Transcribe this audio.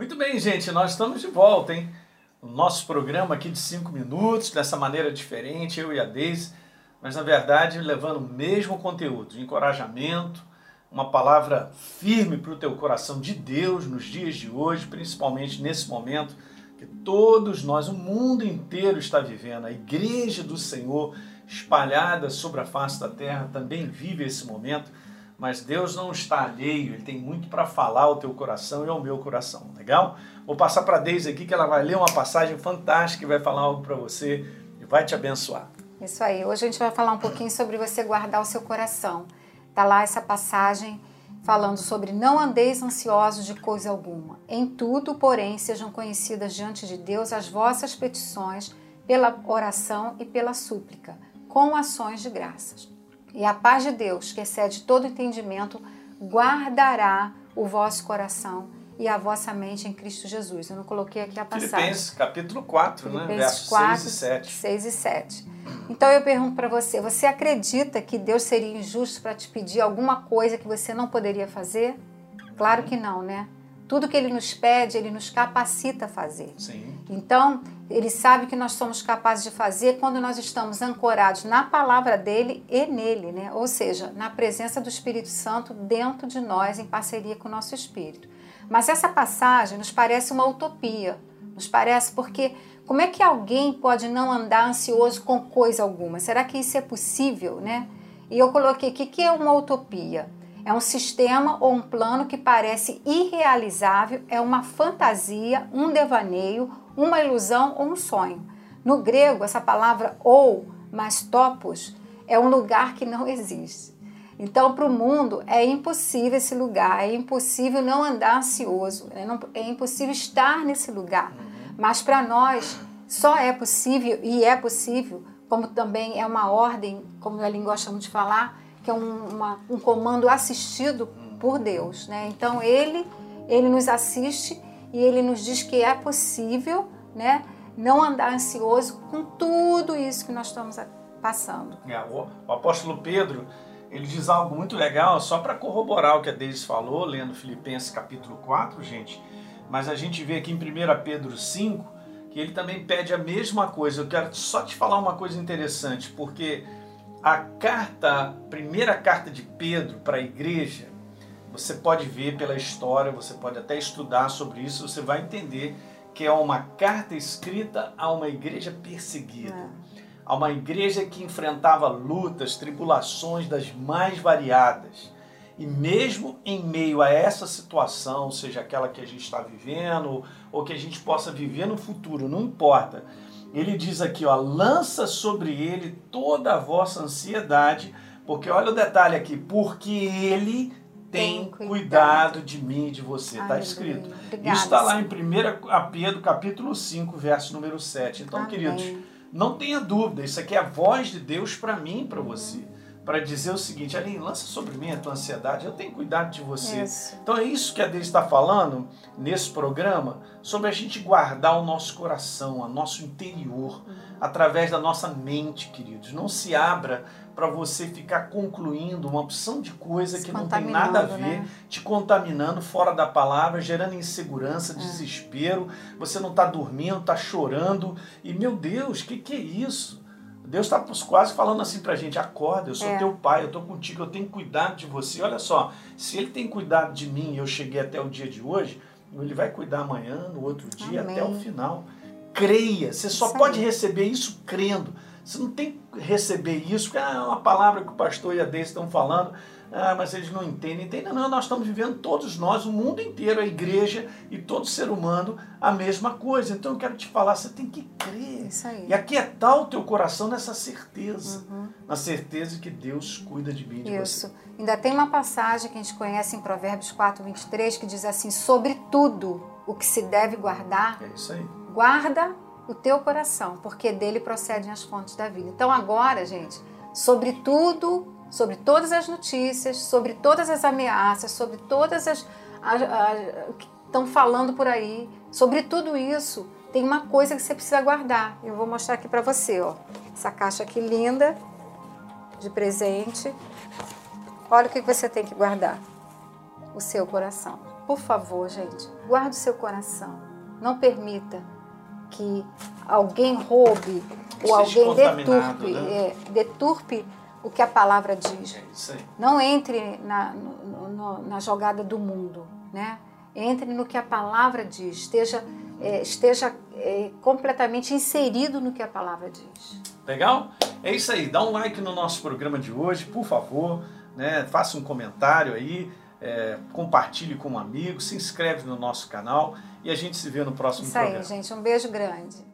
Muito bem, gente, nós estamos de volta, hein? O nosso programa aqui de cinco minutos, dessa maneira diferente, eu e a Deise, mas na verdade levando o mesmo conteúdo, encorajamento, uma palavra firme para o teu coração de Deus nos dias de hoje, principalmente nesse momento que todos nós, o mundo inteiro está vivendo, a igreja do Senhor espalhada sobre a face da terra também vive esse momento mas Deus não está alheio, Ele tem muito para falar ao teu coração e ao meu coração, legal? Vou passar para a Deise aqui que ela vai ler uma passagem fantástica e vai falar algo para você e vai te abençoar. Isso aí, hoje a gente vai falar um pouquinho sobre você guardar o seu coração. Tá lá essa passagem falando sobre não andeis ansiosos de coisa alguma. Em tudo, porém, sejam conhecidas diante de Deus as vossas petições pela oração e pela súplica, com ações de graças. E a paz de Deus, que excede todo entendimento, guardará o vosso coração e a vossa mente em Cristo Jesus. Eu não coloquei aqui a passagem. Filipenses capítulo 4, né? Filipenses Versos 4, 6 e 7. 6 e 7. Então eu pergunto para você, você acredita que Deus seria injusto para te pedir alguma coisa que você não poderia fazer? Claro que não, né? Tudo que ele nos pede, ele nos capacita a fazer. Sim. Então, ele sabe que nós somos capazes de fazer quando nós estamos ancorados na palavra dele e nele, né? Ou seja, na presença do Espírito Santo dentro de nós, em parceria com o nosso espírito. Mas essa passagem nos parece uma utopia. Nos parece porque como é que alguém pode não andar ansioso com coisa alguma? Será que isso é possível, né? E eu coloquei aqui que é uma utopia. É um sistema ou um plano que parece irrealizável, é uma fantasia, um devaneio, uma ilusão ou um sonho. No grego, essa palavra ou, mais topos, é um lugar que não existe. Então, para o mundo, é impossível esse lugar, é impossível não andar ansioso, é, é impossível estar nesse lugar. Mas para nós, só é possível, e é possível, como também é uma ordem, como a língua chama de falar, que é um, uma, um comando assistido por Deus. Né? Então, ele, ele nos assiste e ele nos diz que é possível né, não andar ansioso com tudo isso que nós estamos passando. É, o, o apóstolo Pedro ele diz algo muito legal, só para corroborar o que a Deise falou, lendo Filipenses capítulo 4, gente. Mas a gente vê aqui em 1 Pedro 5 que ele também pede a mesma coisa. Eu quero só te falar uma coisa interessante, porque a carta, a primeira carta de Pedro para a igreja, você pode ver pela história, você pode até estudar sobre isso, você vai entender que é uma carta escrita a uma igreja perseguida. É a uma igreja que enfrentava lutas, tribulações das mais variadas. E mesmo em meio a essa situação, seja aquela que a gente está vivendo ou que a gente possa viver no futuro, não importa. Ele diz aqui, ó, lança sobre ele toda a vossa ansiedade, porque olha o detalhe aqui, porque ele tem, cuidado. cuidado. de mim e de você. Está escrito. Obrigada, Isso está lá em 1 Pedro capítulo 5, verso número 7. Então, Amém. queridos, não tenha dúvida, isso aqui é a voz de Deus para mim e para você. Para dizer o seguinte, Aline, lança sobre mim a tua ansiedade, eu tenho cuidado de você. Isso. Então é isso que a Deus está falando nesse programa, sobre a gente guardar o nosso coração, o nosso interior, uhum. através da nossa mente, queridos. Não se abra para você ficar concluindo uma opção de coisa se que não tem nada a ver, né? te contaminando fora da palavra, gerando insegurança, é. desespero. Você não está dormindo, está chorando. E meu Deus, o que, que é isso? Deus está quase falando assim para a gente: acorda, eu sou é. teu pai, eu estou contigo, eu tenho cuidado de você. Olha só, se ele tem cuidado de mim e eu cheguei até o dia de hoje, ele vai cuidar amanhã, no outro dia, Amém. até o final. Creia, você só pode receber isso crendo. Você não tem que receber isso, porque ah, é uma palavra que o pastor e a Deise estão falando, ah, mas eles não entendem. Entendem? Não, nós estamos vivendo todos nós, o mundo inteiro, a igreja e todo ser humano, a mesma coisa. Então eu quero te falar, você tem que crer. Isso aí. E aquietar o teu coração nessa certeza. Uhum. Na certeza de que Deus cuida de mim e de isso. você. Ainda tem uma passagem que a gente conhece em Provérbios 4, 23, que diz assim, sobre tudo o que se deve guardar, é isso aí. guarda o teu coração, porque dele procedem as fontes da vida. Então agora, gente, sobre tudo, sobre todas as notícias, sobre todas as ameaças, sobre todas as, as, as que estão falando por aí, sobre tudo isso, tem uma coisa que você precisa guardar. Eu vou mostrar aqui para você, ó. Essa caixa aqui linda de presente. Olha o que você tem que guardar. O seu coração. por favor, gente, guarde o seu coração. Não permita que alguém roube ou alguém deturpe, né? é, deturpe o que a palavra diz. É Não entre na, no, no, na jogada do mundo, né? Entre no que a palavra diz. Esteja, é, esteja é, completamente inserido no que a palavra diz. Legal? É isso aí. Dá um like no nosso programa de hoje, por favor. Né? Faça um comentário aí. É, compartilhe com um amigo, se inscreve no nosso canal e a gente se vê no próximo Isso programa. Isso aí, gente. Um beijo grande.